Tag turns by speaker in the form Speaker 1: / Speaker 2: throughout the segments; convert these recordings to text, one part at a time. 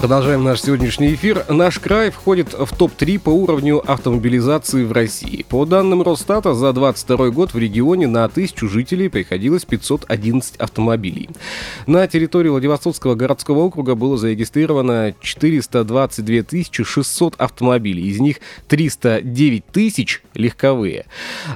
Speaker 1: Продолжаем наш сегодняшний эфир. Наш край входит в топ-3 по уровню автомобилизации в России. По данным Росстата, за 22 год в регионе на тысячу жителей приходилось 511 автомобилей. На территории Владивостокского городского округа было зарегистрировано 422 600 автомобилей. Из них 309 тысяч легковые.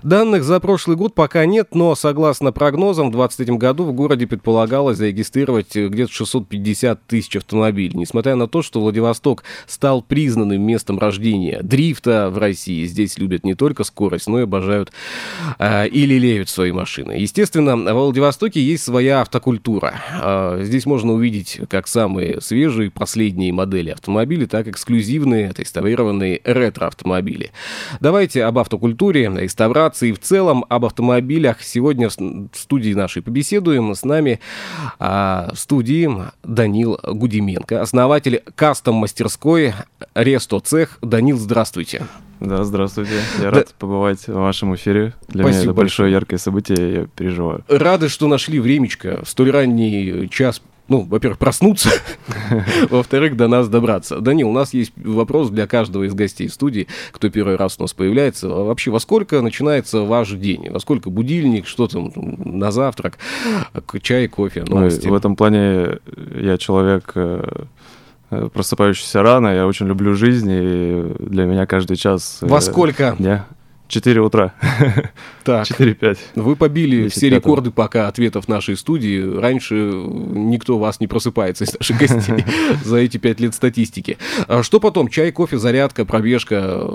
Speaker 1: Данных за прошлый год пока нет, но согласно прогнозам, в 2023 году в городе предполагалось зарегистрировать где-то 650 тысяч автомобилей. Несмотря несмотря на то, что Владивосток стал признанным местом рождения дрифта в России. Здесь любят не только скорость, но и обожают э, и лелеют свои машины. Естественно, в Владивостоке есть своя автокультура. Э, здесь можно увидеть как самые свежие, последние модели автомобилей, так и эксклюзивные, отреставрированные ретро-автомобили. Давайте об автокультуре, реставрации и в целом об автомобилях сегодня в студии нашей побеседуем. С нами э, в студии Данил Гудименко, основатель основатель кастом-мастерской Ресто Цех. Данил, здравствуйте.
Speaker 2: Да, здравствуйте. Я да. рад побывать в вашем эфире. Для Спасибо меня это большое яркое событие, я переживаю.
Speaker 1: Рады, что нашли времечко в столь ранний час ну, во-первых, проснуться, во-вторых, до нас добраться. Данил, у нас есть вопрос для каждого из гостей студии, кто первый раз у нас появляется. А вообще, во сколько начинается ваш день? Во сколько будильник, что там на завтрак, чай, кофе, новости?
Speaker 2: Ну, в этом плане я человек Э, просыпающийся рано, я очень люблю жизнь, и для меня каждый час...
Speaker 1: Во э, сколько?
Speaker 2: Дня. 4 утра.
Speaker 1: Так. 4-5. Вы побили все рекорды пока ответов нашей студии. Раньше никто вас не просыпается из наших гостей за эти 5 лет статистики. А что потом? Чай, кофе, зарядка, пробежка?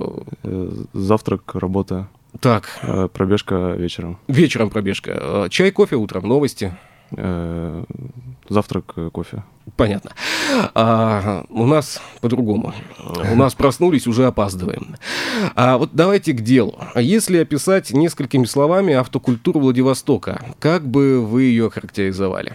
Speaker 2: Э, завтрак, работа.
Speaker 1: Так.
Speaker 2: Пробежка вечером.
Speaker 1: Вечером пробежка. Чай, кофе, утром, новости?
Speaker 2: Завтрак, э, кофе.
Speaker 1: Понятно. А, у нас по-другому. У нас проснулись, уже опаздываем. А вот давайте к делу. Если описать несколькими словами автокультуру Владивостока, как бы вы ее характеризовали?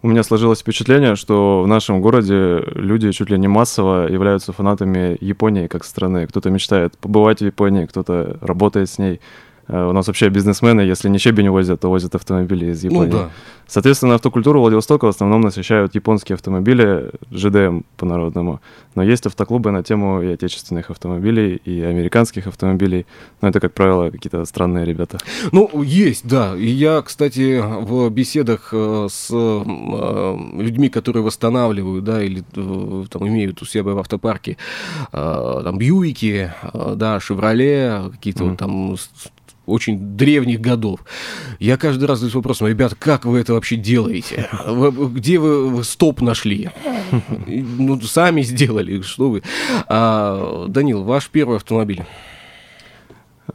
Speaker 2: У меня сложилось впечатление, что в нашем городе люди чуть ли не массово являются фанатами Японии как страны. Кто-то мечтает побывать в Японии, кто-то работает с ней. Э, у нас вообще бизнесмены, если не щебень возят, то возят автомобили из Японии. Ну, да. Соответственно, автокультуру Владивостока в основном насыщают японские автомобили, ЖДМ по-народному. Но есть автоклубы на тему и отечественных автомобилей, и американских автомобилей. Но это, как правило, какие-то странные ребята.
Speaker 1: Ну, есть, да. И я, кстати, в беседах э, с э, людьми, которые восстанавливают, да, или там имеют у себя в автопарке там Бьюики, да, Шевроле, какие-то mm. вот там очень древних годов. Я каждый раз задаюсь вопросом, ребят, как вы это вообще делаете? Где вы стоп нашли? Ну, сами сделали, что вы? А, Данил, ваш первый автомобиль?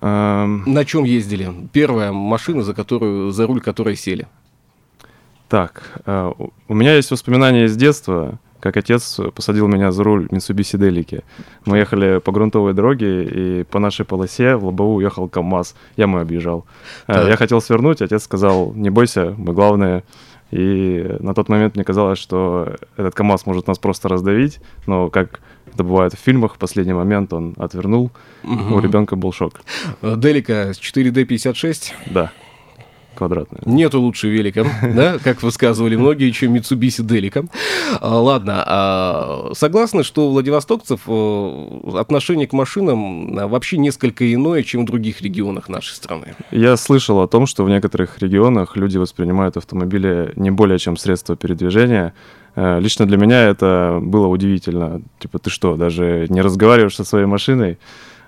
Speaker 1: На чем ездили? Первая машина, за которую, за руль которой сели?
Speaker 2: Так, а, у меня есть воспоминания из детства как отец посадил меня за руль Mitsubishi Делики. Мы ехали по грунтовой дороге, и по нашей полосе в лобовую уехал КАМАЗ. Я мой объезжал. Э, так. Я хотел свернуть, отец сказал, не бойся, мы главные. И на тот момент мне казалось, что этот КАМАЗ может нас просто раздавить, но как это бывает в фильмах, в последний момент он отвернул, угу. у ребенка был шок.
Speaker 1: Делика 4D56?
Speaker 2: Да квадратная.
Speaker 1: Нету лучше велика, да, как высказывали многие, чем Mitsubishi Delica. А, ладно, а, согласны, что у владивостокцев э, отношение к машинам а, вообще несколько иное, чем в других регионах нашей страны?
Speaker 2: Я слышал о том, что в некоторых регионах люди воспринимают автомобили не более чем средство передвижения, э, Лично для меня это было удивительно. Типа, ты что, даже не разговариваешь со своей машиной?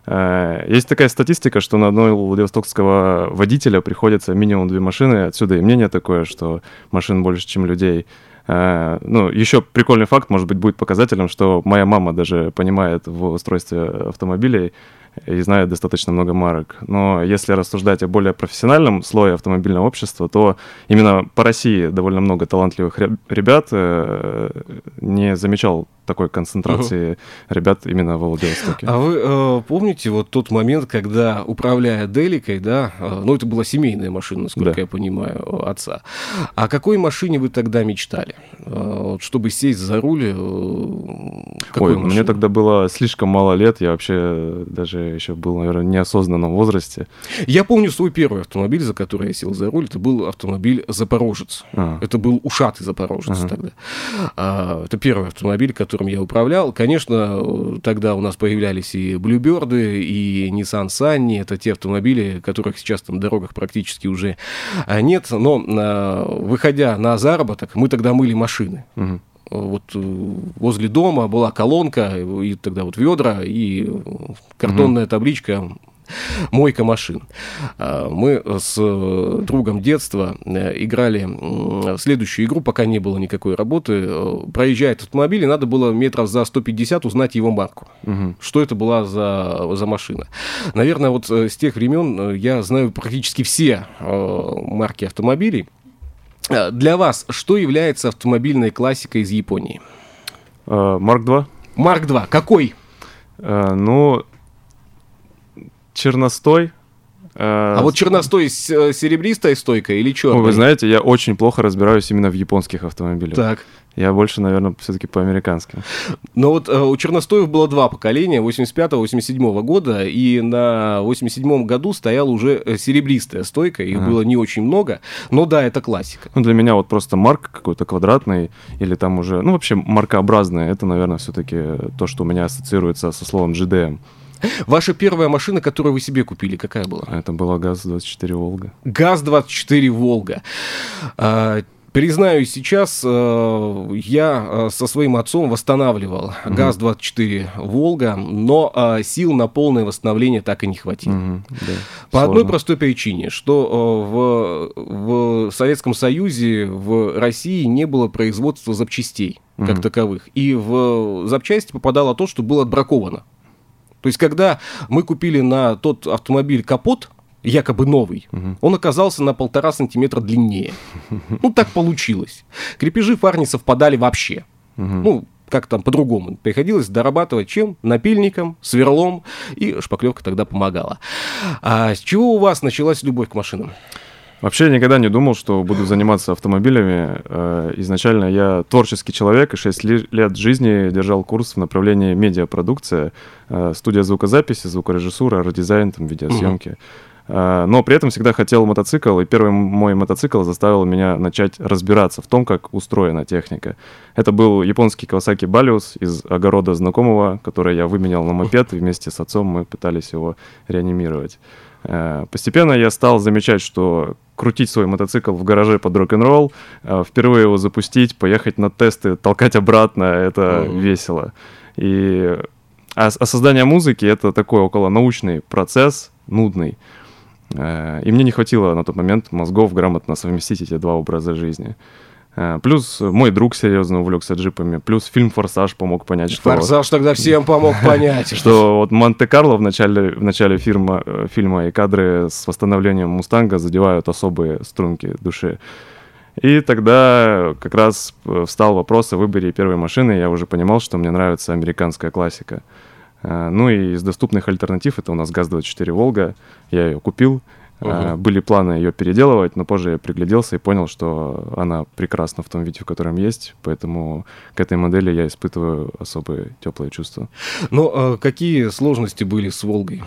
Speaker 2: Э, есть такая статистика, что на одного владивостокского водителя приходится минимум две машины. Отсюда и мнение такое, что машин больше, чем людей. Uh, ну, еще прикольный факт, может быть, будет показателем, что моя мама даже понимает в устройстве автомобилей и знает достаточно много марок. Но если рассуждать о более профессиональном слое автомобильного общества, то именно по России довольно много талантливых ребят. Uh, не замечал такой концентрации угу. ребят именно в Владивостоке.
Speaker 1: А вы э, помните вот тот момент, когда, управляя Деликой, да, э, ну это была семейная машина, насколько да. я понимаю, отца. О какой машине вы тогда мечтали? Э, чтобы сесть за руль? Э,
Speaker 2: Ой, машине? мне тогда было слишком мало лет, я вообще даже еще был, наверное, в неосознанном возрасте.
Speaker 1: Я помню свой первый автомобиль, за который я сел за руль, это был автомобиль «Запорожец». А. Это был ушатый «Запорожец» ага. тогда. А, это первый автомобиль, которым я управлял. Конечно, тогда у нас появлялись и Блюберды, и Nissan Sunny. Это те автомобили, которых сейчас там дорогах практически уже а, нет. Но а, выходя на заработок, мы тогда мыли машины. Угу вот э, возле дома была колонка, и тогда вот ведра, и картонная угу. табличка мойка машин. А, мы с другом детства э, играли в следующую игру, пока не было никакой работы. Э, проезжает автомобиль, и надо было метров за 150 узнать его марку. Угу. Что это была за, за машина. Наверное, вот э, с тех времен я знаю практически все марки автомобилей. Для вас что является автомобильной классикой из Японии?
Speaker 2: Марк 2.
Speaker 1: Марк 2. Какой?
Speaker 2: Ну, черностой.
Speaker 1: А вот черностой серебристая стойка или черная?
Speaker 2: Вы знаете, я очень плохо разбираюсь именно в японских автомобилях.
Speaker 1: Так.
Speaker 2: Я больше, наверное, все-таки по американским.
Speaker 1: Но вот э, у черностоев было два поколения, 85-87 года, и на 87 году стояла уже э, серебристая стойка, их ага. было не очень много, но да, это классика.
Speaker 2: Ну, для меня вот просто марк какой-то квадратный, или там уже, ну, вообще маркообразный, это, наверное, все-таки то, что у меня ассоциируется со словом GDM.
Speaker 1: Ваша первая машина, которую вы себе купили, какая была?
Speaker 2: Это была ГАЗ-24 «Волга».
Speaker 1: ГАЗ-24 «Волга». А, Признаюсь, сейчас э, я э, со своим отцом восстанавливал угу. ГАЗ-24 «Волга», но э, сил на полное восстановление так и не хватило. Угу, да. По Сложно. одной простой причине, что э, в, в Советском Союзе, в России не было производства запчастей угу. как таковых. И в запчасти попадало то, что было отбраковано. То есть, когда мы купили на тот автомобиль капот, якобы новый, угу. он оказался на полтора сантиметра длиннее. Ну, так получилось. Крепежи фар не совпадали вообще. Угу. Ну, как там по-другому. Приходилось дорабатывать чем? Напильником, сверлом, и шпаклевка тогда помогала. А с чего у вас началась любовь к машинам?
Speaker 2: Вообще никогда не думал, что буду заниматься автомобилями. Э, изначально я творческий человек, и 6 лет жизни держал курс в направлении медиапродукция, э, студия звукозаписи, звукорежиссура, редизайн, там, видеосъемки. Угу. Но при этом всегда хотел мотоцикл, и первый мой мотоцикл заставил меня начать разбираться в том, как устроена техника. Это был японский Kawasaki Balius из огорода знакомого, который я выменял на мопед, и вместе с отцом мы пытались его реанимировать. Э, постепенно я стал замечать, что крутить свой мотоцикл в гараже под рок-н-ролл, э, впервые его запустить, поехать на тесты, толкать обратно, это mm-hmm. весело. И а, а создание музыки это такой около научный процесс, нудный. Э, и мне не хватило на тот момент мозгов грамотно совместить эти два образа жизни. Э, плюс мой друг серьезно увлекся джипами. Плюс фильм «Форсаж» помог понять, что...
Speaker 1: «Форсаж» тогда всем помог понять.
Speaker 2: Что вот Монте-Карло в начале, в начале фильма, э, фильма и кадры с восстановлением «Мустанга» задевают особые струнки души. И тогда как раз встал вопрос о выборе первой машины. Я уже понимал, что мне нравится американская классика. Ну и из доступных альтернатив это у нас ГАЗ-24 «Волга». Я ее купил. Угу. Были планы ее переделывать, но позже я пригляделся и понял, что она прекрасна в том виде, в котором есть, поэтому к этой модели я испытываю особые теплые чувства.
Speaker 1: Но а какие сложности были с Волгой?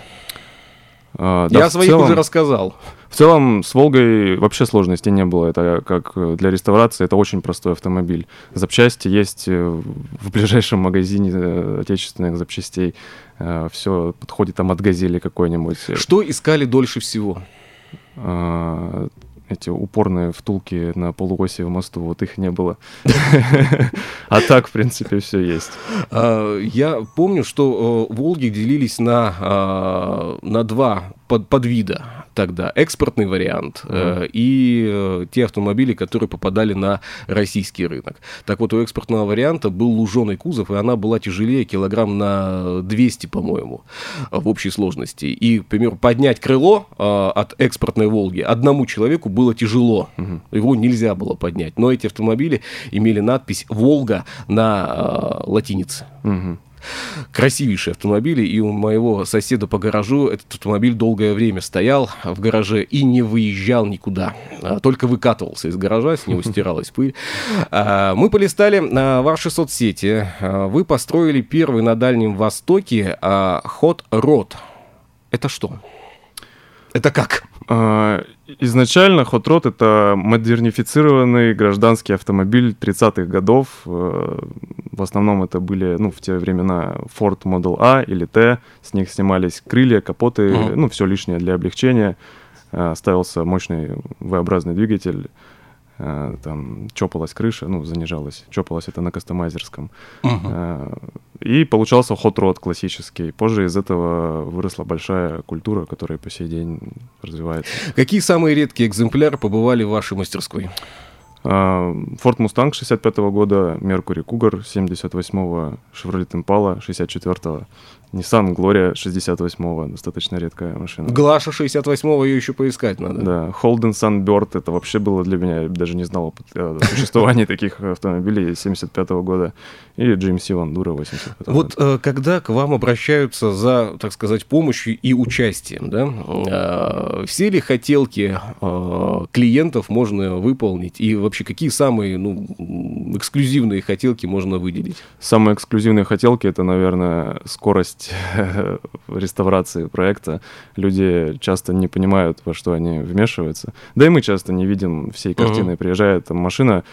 Speaker 1: А, да, я своих целом, уже рассказал.
Speaker 2: В целом с Волгой вообще сложностей не было. Это как для реставрации, это очень простой автомобиль. Запчасти есть в ближайшем магазине э, отечественных запчастей. Э, Все подходит там от газели какой-нибудь.
Speaker 1: Что искали дольше всего?
Speaker 2: А, эти упорные втулки на полуоси в мосту, вот их не было. А так, в принципе, все есть.
Speaker 1: А, я помню, что Волги делились на, на два под, подвида. Тогда экспортный вариант mm-hmm. и те автомобили, которые попадали на российский рынок. Так вот, у экспортного варианта был луженый кузов, и она была тяжелее килограмм на 200, по-моему, в общей сложности. И, к примеру, поднять крыло от экспортной «Волги» одному человеку было тяжело. Mm-hmm. Его нельзя было поднять. Но эти автомобили имели надпись «Волга» на латинице. Mm-hmm красивейшие автомобили, и у моего соседа по гаражу этот автомобиль долгое время стоял в гараже и не выезжал никуда, а только выкатывался из гаража, с него стиралась пыль. А, мы полистали ваши соцсети, а, вы построили первый на Дальнем Востоке ход рот. Это что? Это как?
Speaker 2: Изначально Hot Rod — это модернифицированный гражданский автомобиль 30-х годов. Э, в основном это были, ну, в те времена Ford Model A или T. С них снимались крылья, капоты, uh-huh. ну, все лишнее для облегчения. Э, ставился мощный V-образный двигатель там чопалась крыша, ну, занижалась. Чопалась это на кастомайзерском. Uh-huh. И получался хот-род классический. Позже из этого выросла большая культура, которая по сей день развивается.
Speaker 1: Какие самые редкие экземпляры побывали в вашей мастерской?
Speaker 2: Ford Mustang 65 -го года, Mercury Cougar 78-го, Chevrolet Impala 64-го. Nissan Gloria 68-го, достаточно редкая машина.
Speaker 1: Глаша 68-го ее еще поискать надо.
Speaker 2: Да, Holden Sunbird, это вообще было для меня, я даже не знал о существовании таких автомобилей 75-го года. И GMC Вандура 85
Speaker 1: -го Вот э, когда к вам обращаются за, так сказать, помощью и участием, да, э, все ли хотелки э, клиентов можно выполнить? И вообще какие самые ну, эксклюзивные хотелки можно выделить?
Speaker 2: Самые эксклюзивные хотелки это, наверное, скорость реставрации проекта. Люди часто не понимают, во что они вмешиваются. Да и мы часто не видим всей картины. Uh-huh. Приезжает там машина,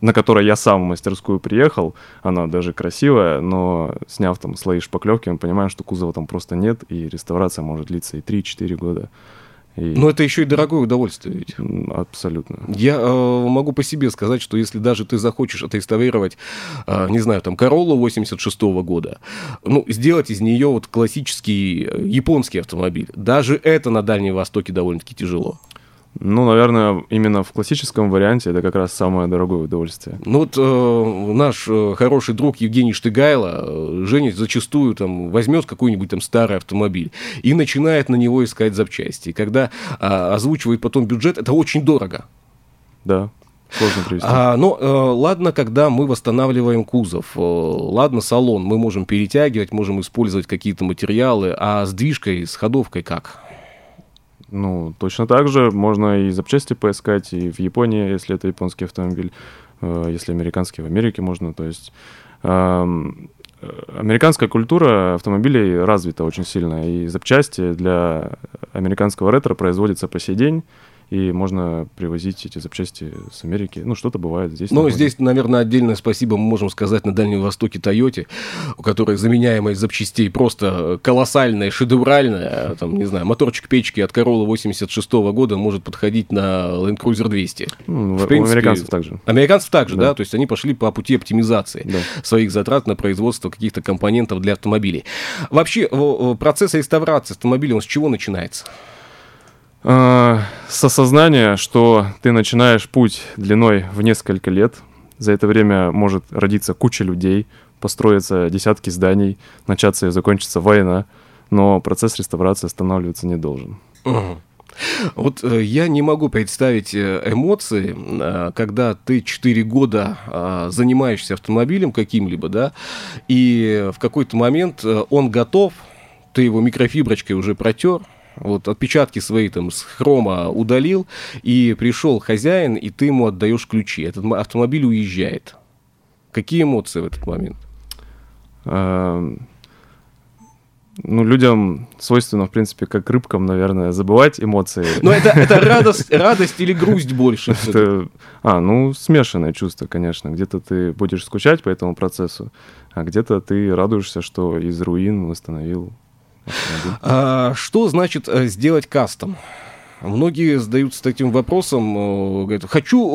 Speaker 2: на которой я сам в мастерскую приехал, она даже красивая, но сняв там слои шпаклевки, мы понимаем, что кузова там просто нет, и реставрация может длиться и 3-4 года.
Speaker 1: И... Но это еще и дорогое удовольствие ведь.
Speaker 2: Абсолютно.
Speaker 1: Я э, могу по себе сказать, что если даже ты захочешь отреставрировать, э, не знаю, там, Короллу 86 -го года, ну, сделать из нее вот классический э, японский автомобиль, даже это на Дальнем Востоке довольно-таки тяжело.
Speaker 2: Ну, наверное, именно в классическом варианте это как раз самое дорогое удовольствие.
Speaker 1: Ну вот э, наш э, хороший друг Евгений Штыгайло, э, Женя зачастую там возьмет какой-нибудь там старый автомобиль и начинает на него искать запчасти. И когда э, озвучивает потом бюджет, это очень дорого.
Speaker 2: Да. Сложно привести.
Speaker 1: А, ну, э, ладно, когда мы восстанавливаем кузов, э, ладно, салон, мы можем перетягивать, можем использовать какие-то материалы, а с движкой, с ходовкой как?
Speaker 2: Ну, точно так же можно и запчасти поискать, и в Японии, если это японский автомобиль, э, если американский, в Америке можно. То есть американская культура автомобилей развита очень сильно, и запчасти для американского ретро производятся по сей день и можно привозить эти запчасти с Америки. Ну, что-то бывает здесь.
Speaker 1: Ну, здесь, наверное, отдельное спасибо мы можем сказать на Дальнем Востоке Тойоте, у которой заменяемость запчастей просто колоссальная, шедевральная. Там, не знаю, моторчик печки от Corolla 86 -го года может подходить на Land Cruiser 200.
Speaker 2: Ну, в принципе, у американцев также.
Speaker 1: Американцев также, да. да, то есть они пошли по пути оптимизации да. своих затрат на производство каких-то компонентов для автомобилей. Вообще, процесс реставрации автомобиля, он с чего начинается?
Speaker 2: Э, с осознания, что ты начинаешь путь длиной в несколько лет. За это время может родиться куча людей, построиться десятки зданий, начаться и закончиться война, но процесс реставрации останавливаться не должен.
Speaker 1: Вот э, я не могу представить э, эмоции, э, когда ты 4 года э, занимаешься автомобилем каким-либо, да, и в какой-то момент э, он готов, ты его микрофиброчкой уже протер, вот отпечатки свои там с хрома удалил, и пришел хозяин, и ты ему отдаешь ключи. Этот автомобиль уезжает. Какие эмоции в этот момент?
Speaker 2: Эм, ну, людям свойственно, в принципе, как рыбкам, наверное, забывать эмоции.
Speaker 1: Но это, это радость, радость или грусть больше?
Speaker 2: Это, а, ну, смешанное чувство, конечно. Где-то ты будешь скучать по этому процессу, а где-то ты радуешься, что из руин восстановил
Speaker 1: а, что значит э, сделать кастом? Многие задаются таким вопросом, э, говорят, хочу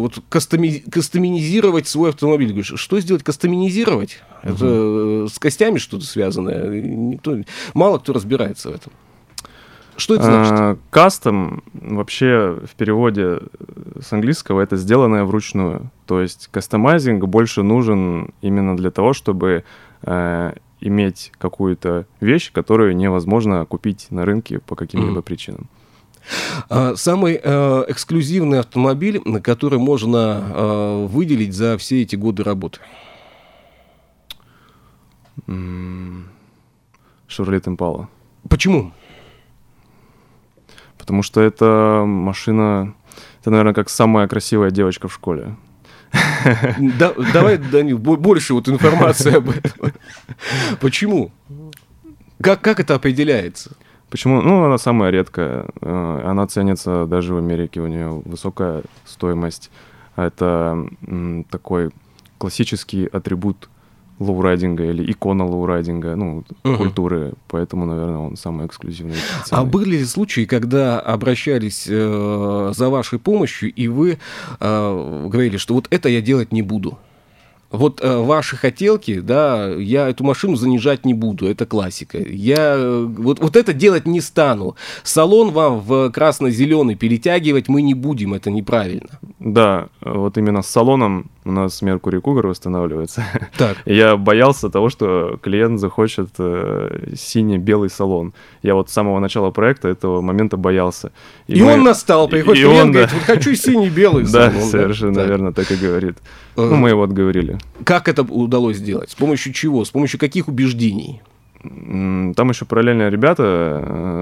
Speaker 1: вот, кастоми, кастомизировать свой автомобиль. Говоришь, что сделать кастомизировать? Угу. Это с костями что-то связанное? Никто, мало кто разбирается в этом. Что это значит? А,
Speaker 2: кастом вообще в переводе с английского это сделанное вручную. То есть кастомайзинг больше нужен именно для того, чтобы э, иметь какую-то вещь, которую невозможно купить на рынке по каким-либо mm. причинам.
Speaker 1: А, самый э, эксклюзивный автомобиль, на который можно э, выделить за все эти годы работы?
Speaker 2: Шевролет Импала.
Speaker 1: Почему?
Speaker 2: Потому что это машина, это, наверное, как самая красивая девочка в школе.
Speaker 1: Да, давай, Данил, больше вот информации об этом. Почему? Как, как это определяется?
Speaker 2: Почему? Ну, она самая редкая. Э, она ценится даже в Америке. У нее высокая стоимость. Это такой классический атрибут лоурайдинга или икона лоурайдинга, ну, uh-huh. культуры, поэтому, наверное, он самый эксклюзивный.
Speaker 1: А были ли случаи, когда обращались э, за вашей помощью, и вы э, говорили, что вот это я делать не буду? вот э, ваши хотелки, да, я эту машину занижать не буду, это классика. Я э, вот, вот это делать не стану. Салон вам в красно-зеленый перетягивать мы не будем, это неправильно.
Speaker 2: Да, вот именно с салоном у нас Mercury Cougar восстанавливается. Так. Я боялся того, что клиент захочет э, синий-белый салон. Я вот с самого начала проекта этого момента боялся.
Speaker 1: И, и мы... он настал, приходит и клиент, он, говорит, вот хочу синий-белый салон.
Speaker 2: Да, совершенно да? верно, так и говорит. Ну, мы его отговорили.
Speaker 1: Как это удалось сделать? С помощью чего? С помощью каких убеждений?
Speaker 2: Там еще параллельно ребята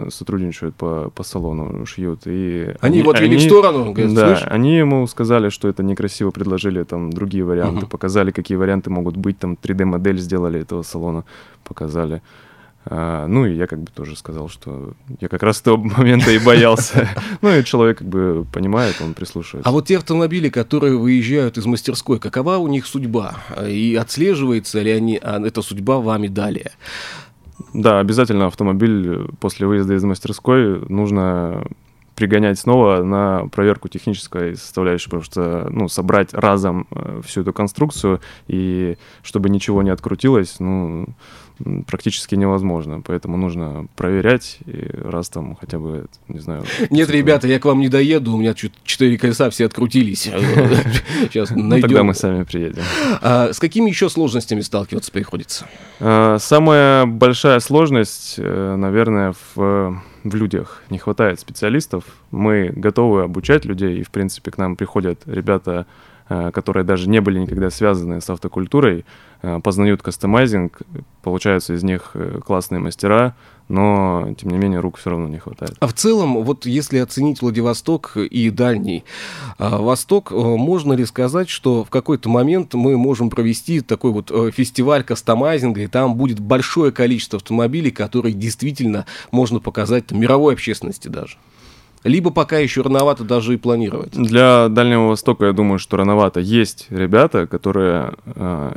Speaker 2: э, сотрудничают по, по салону, шьют. И
Speaker 1: они, его отвели они, в сторону,
Speaker 2: говорят, Да, слышь? они ему сказали, что это некрасиво, предложили там другие варианты, uh-huh. показали, какие варианты могут быть, там 3D-модель сделали этого салона, показали. А, ну, и я как бы тоже сказал, что я как раз с того момента и боялся. Ну, и человек как бы понимает, он прислушивается.
Speaker 1: А вот те автомобили, которые выезжают из мастерской, какова у них судьба? И отслеживается ли они, а эта судьба вами далее?
Speaker 2: Да, обязательно автомобиль после выезда из мастерской нужно пригонять снова на проверку технической составляющей, потому что, ну, собрать разом э, всю эту конструкцию и чтобы ничего не открутилось, ну, практически невозможно. Поэтому нужно проверять, и раз там хотя бы, не знаю...
Speaker 1: Нет, ребята, я к вам не доеду, у меня четыре колеса все открутились.
Speaker 2: Сейчас найдем. Ну, тогда мы сами приедем.
Speaker 1: А с какими еще сложностями сталкиваться приходится?
Speaker 2: А, самая большая сложность, э, наверное, в в людях. Не хватает специалистов. Мы готовы обучать людей, и, в принципе, к нам приходят ребята, которые даже не были никогда связаны с автокультурой, э, познают кастомайзинг, получаются из них э, классные мастера, но, тем не менее, рук все равно не хватает.
Speaker 1: А в целом, вот если оценить Владивосток и Дальний Восток, можно ли сказать, что в какой-то момент мы можем провести такой вот фестиваль кастомайзинга, и там будет большое количество автомобилей, которые действительно можно показать мировой общественности даже? Либо пока еще рановато даже и планировать?
Speaker 2: Для Дальнего Востока, я думаю, что рановато. Есть ребята, которые э,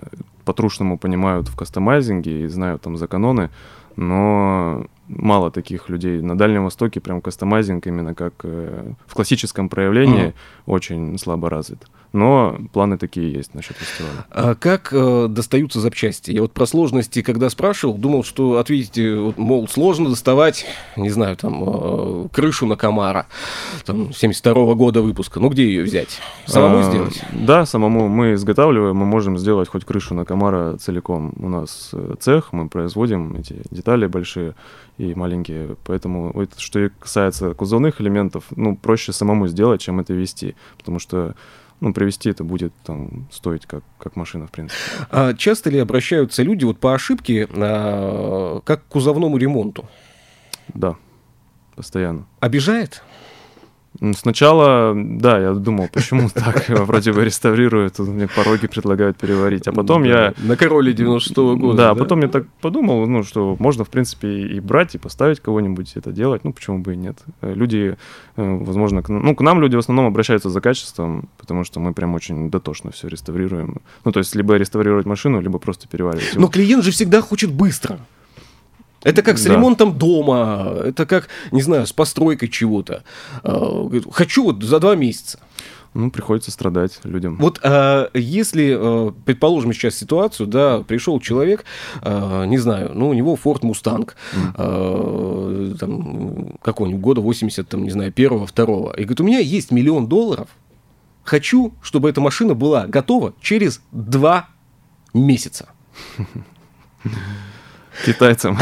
Speaker 2: по-трушному понимают в кастомайзинге и знают там законы, но мало таких людей. На Дальнем Востоке прям кастомайзинг именно как э, в классическом проявлении mm. очень слабо развит. Но планы такие есть насчет фестиваля.
Speaker 1: А как э, достаются запчасти? Я вот про сложности, когда спрашивал, думал, что ответите, вот, мол, сложно доставать, не знаю, там, э, крышу на Камара, там, 72 -го года выпуска. Ну, где ее взять? Самому а, сделать?
Speaker 2: Да, самому. Мы изготавливаем, мы можем сделать хоть крышу на Камара целиком. У нас э, цех, мы производим эти детали большие и маленькие. Поэтому, вот, что касается кузовных элементов, ну, проще самому сделать, чем это вести. Потому что ну, привести это будет там стоить как, как машина, в принципе.
Speaker 1: А часто ли обращаются люди вот по ошибке а, как к кузовному ремонту?
Speaker 2: Да, постоянно.
Speaker 1: Обижает?
Speaker 2: Сначала, да, я думал, почему так, вроде бы реставрируют, мне пороги предлагают переварить, а потом я...
Speaker 1: На короле 96-го года,
Speaker 2: да? потом я так подумал, ну, что можно, в принципе, и брать, и поставить кого-нибудь это делать, ну, почему бы и нет. Люди, э, возможно, к... ну, к нам люди в основном обращаются за качеством, потому что мы прям очень дотошно все реставрируем. Ну, то есть, либо реставрировать машину, либо просто переваривать.
Speaker 1: Но клиент же всегда хочет быстро. Это как с да. ремонтом дома, это как, не знаю, с постройкой чего-то. А, хочу вот за два месяца.
Speaker 2: Ну, приходится страдать людям.
Speaker 1: Вот э, если, э, предположим, сейчас ситуацию, да, пришел человек, э, не знаю, ну, у него Ford Mustang, э, там, какого-нибудь года 80, там, не знаю, первого, второго, и говорит, у меня есть миллион долларов, хочу, чтобы эта машина была готова через два месяца.
Speaker 2: Китайцам.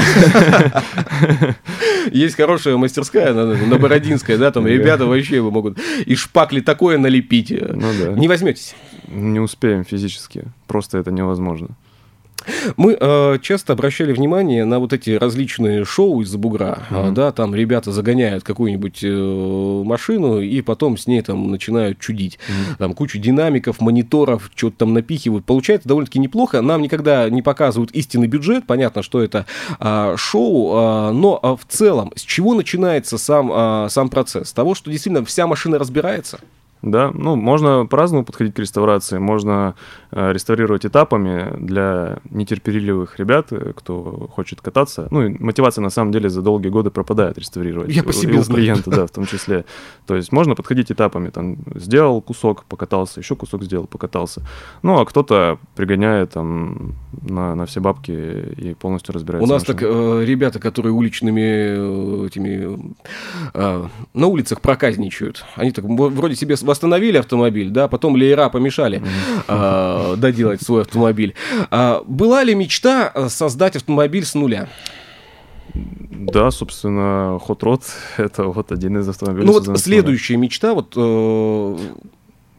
Speaker 1: Есть хорошая мастерская на, на Бородинской, да, там ребята вообще могут и шпакли такое налепить. Ну, да. Не возьметесь.
Speaker 2: Не успеем физически. Просто это невозможно.
Speaker 1: Мы э, часто обращали внимание на вот эти различные шоу из-за бугра, mm-hmm. да, там ребята загоняют какую-нибудь э, машину и потом с ней там начинают чудить, mm-hmm. там кучу динамиков, мониторов, что-то там напихивают. Получается довольно-таки неплохо. Нам никогда не показывают истинный бюджет, понятно, что это э, шоу, э, но э, в целом с чего начинается сам э, сам процесс? С того, что действительно вся машина разбирается?
Speaker 2: Да, ну, можно по-разному подходить к реставрации. Можно реставрировать этапами для нетерпеливых ребят, э, кто хочет кататься. Ну, и мотивация, на самом деле, за долгие годы пропадает реставрировать.
Speaker 1: Я по себе и у
Speaker 2: знаю. клиента, да, в том числе. То есть можно подходить этапами. Там, сделал кусок, покатался, еще кусок сделал, покатался. Ну, а кто-то пригоняет там на, на все бабки и полностью разбирается.
Speaker 1: У нас так э, ребята, которые уличными э, этими э, на улицах проказничают, они так вроде себе восстановили автомобиль, да, потом леера помешали э, доделать свой автомобиль. А, была ли мечта э, создать автомобиль с нуля?
Speaker 2: Да, собственно, Hot Rod это вот один из автомобилей.
Speaker 1: Ну вот следующая мечта, вот э,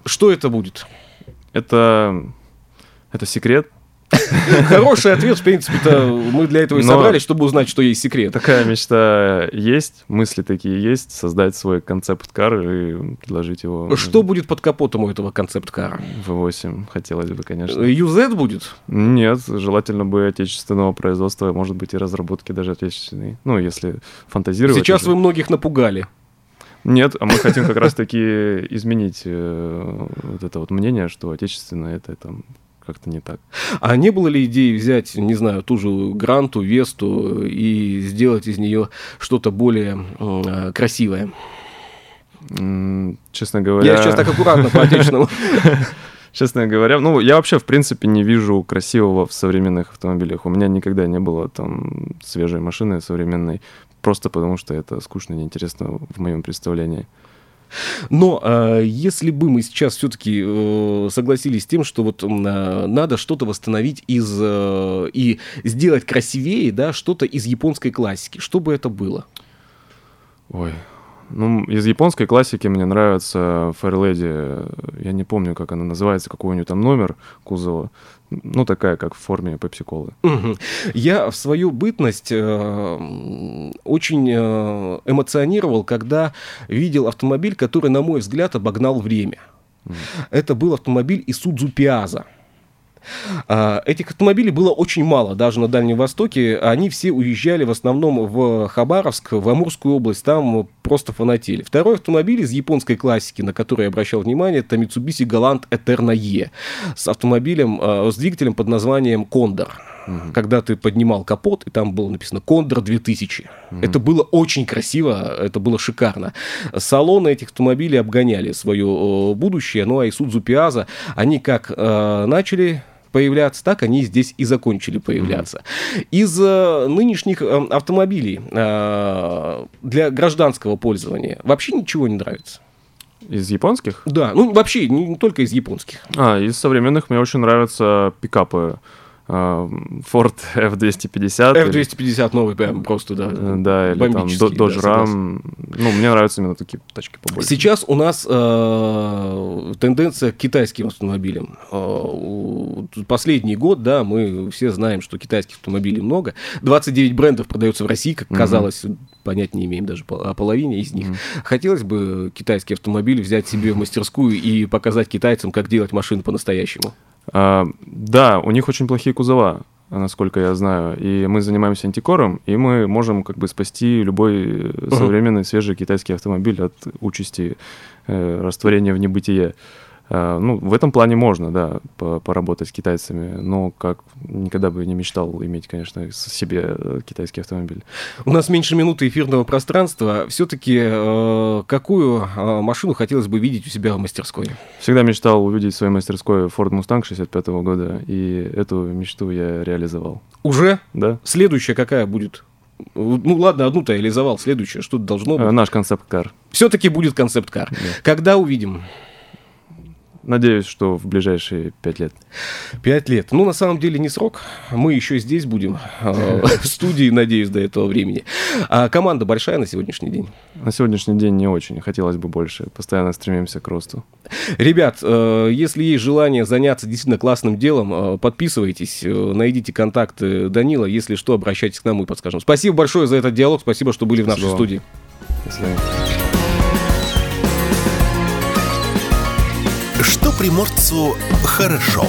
Speaker 1: что это будет?
Speaker 2: Это это секрет,
Speaker 1: Хороший ответ, в принципе-то мы для этого и собрались, чтобы узнать, что есть секрет.
Speaker 2: Такая мечта есть, мысли такие есть, создать свой концепт-кар и предложить его.
Speaker 1: Что будет под капотом у этого концепт-кара?
Speaker 2: V8 хотелось бы, конечно.
Speaker 1: UZ будет?
Speaker 2: Нет, желательно бы отечественного производства, может быть, и разработки даже отечественные. Ну, если фантазировать.
Speaker 1: Сейчас вы многих напугали.
Speaker 2: Нет, а мы хотим как раз-таки изменить э, вот это вот мнение, что отечественное это там как-то не так.
Speaker 1: А не было ли идеи взять, не знаю, ту же Гранту, Весту и сделать из нее что-то более э, красивое?
Speaker 2: Честно говоря...
Speaker 1: Я сейчас так аккуратно по-отечественному.
Speaker 2: Честно говоря, ну, я вообще, в принципе, не вижу красивого в современных автомобилях. У меня никогда не было там свежей машины современной, просто потому что это скучно и неинтересно в моем представлении.
Speaker 1: Но э, если бы мы сейчас все-таки э, согласились с тем, что вот э, надо что-то восстановить из э, и сделать красивее, да, что-то из японской классики, что бы это было?
Speaker 2: Ой, ну, из японской классики мне нравится Fairlady. Я не помню, как она называется, какой у нее там номер кузова. Ну, такая, как в форме пепси-колы.
Speaker 1: Угу. Я в свою бытность э, очень э, эмоционировал, когда видел автомобиль, который, на мой взгляд, обогнал время. Это был автомобиль Isuzu Piazza. А, этих автомобилей было очень мало, даже на Дальнем Востоке. Они все уезжали в основном в Хабаровск, в Амурскую область, там просто фанатели. Второй автомобиль из японской классики, на который я обращал внимание, это Mitsubishi Galant Eterna E с автомобилем, а, с двигателем под названием Кондор. Угу. Когда ты поднимал капот, и там было написано Кондор 2000. Угу. Это было очень красиво, это было шикарно. Салоны этих автомобилей обгоняли свое будущее. Ну а Isuzu Piazza, они как э, начали появляться, так они здесь и закончили появляться. Mm-hmm. Из э, нынешних э, автомобилей э, для гражданского пользования вообще ничего не нравится.
Speaker 2: Из японских?
Speaker 1: Да, ну вообще не, не только из японских.
Speaker 2: А, из современных мне очень нравятся пикапы. Ford F-250.
Speaker 1: F-250 новый прям просто, да.
Speaker 2: Да, или там Dodge Ram. ну, мне нравятся именно такие тачки побольше.
Speaker 1: Сейчас у нас э, тенденция к китайским автомобилям. Э, последний год, да, мы все знаем, что китайских автомобилей много. 29 брендов продается в России, как казалось, mm-hmm. понять не имеем даже о половине из них. Mm-hmm. Хотелось бы китайский автомобиль взять себе в мастерскую и показать китайцам, как делать машину по-настоящему.
Speaker 2: А, да, у них очень плохие кузова, насколько я знаю. И мы занимаемся антикором, и мы можем как бы спасти любой uh-huh. современный свежий китайский автомобиль от участи э, растворения в небытие. Э, ну, в этом плане можно, да, поработать с китайцами, но как никогда бы не мечтал иметь, конечно, себе э, китайский автомобиль.
Speaker 1: У нас меньше минуты эфирного пространства. Все-таки э, какую э, машину хотелось бы видеть у себя в мастерской?
Speaker 2: Всегда мечтал увидеть в своей мастерской Ford Mustang 65 -го года, и эту мечту я реализовал.
Speaker 1: Уже?
Speaker 2: Да.
Speaker 1: Следующая какая будет? Ну ладно, одну-то реализовал, следующее что-то должно быть.
Speaker 2: Наш концепт-кар.
Speaker 1: Все-таки будет концепт-кар. Да. Когда увидим?
Speaker 2: Надеюсь, что в ближайшие пять лет.
Speaker 1: Пять лет. Ну, на самом деле, не срок. Мы еще здесь будем, э, в студии, надеюсь, до этого времени. А команда большая на сегодняшний день?
Speaker 2: На сегодняшний день не очень. Хотелось бы больше. Постоянно стремимся к росту.
Speaker 1: Ребят, э, если есть желание заняться действительно классным делом, э, подписывайтесь, найдите контакты Данила. Если что, обращайтесь к нам, мы подскажем. Спасибо большое за этот диалог. Спасибо, что были в нашей студии. До свидания.
Speaker 3: Что приморцу хорошо.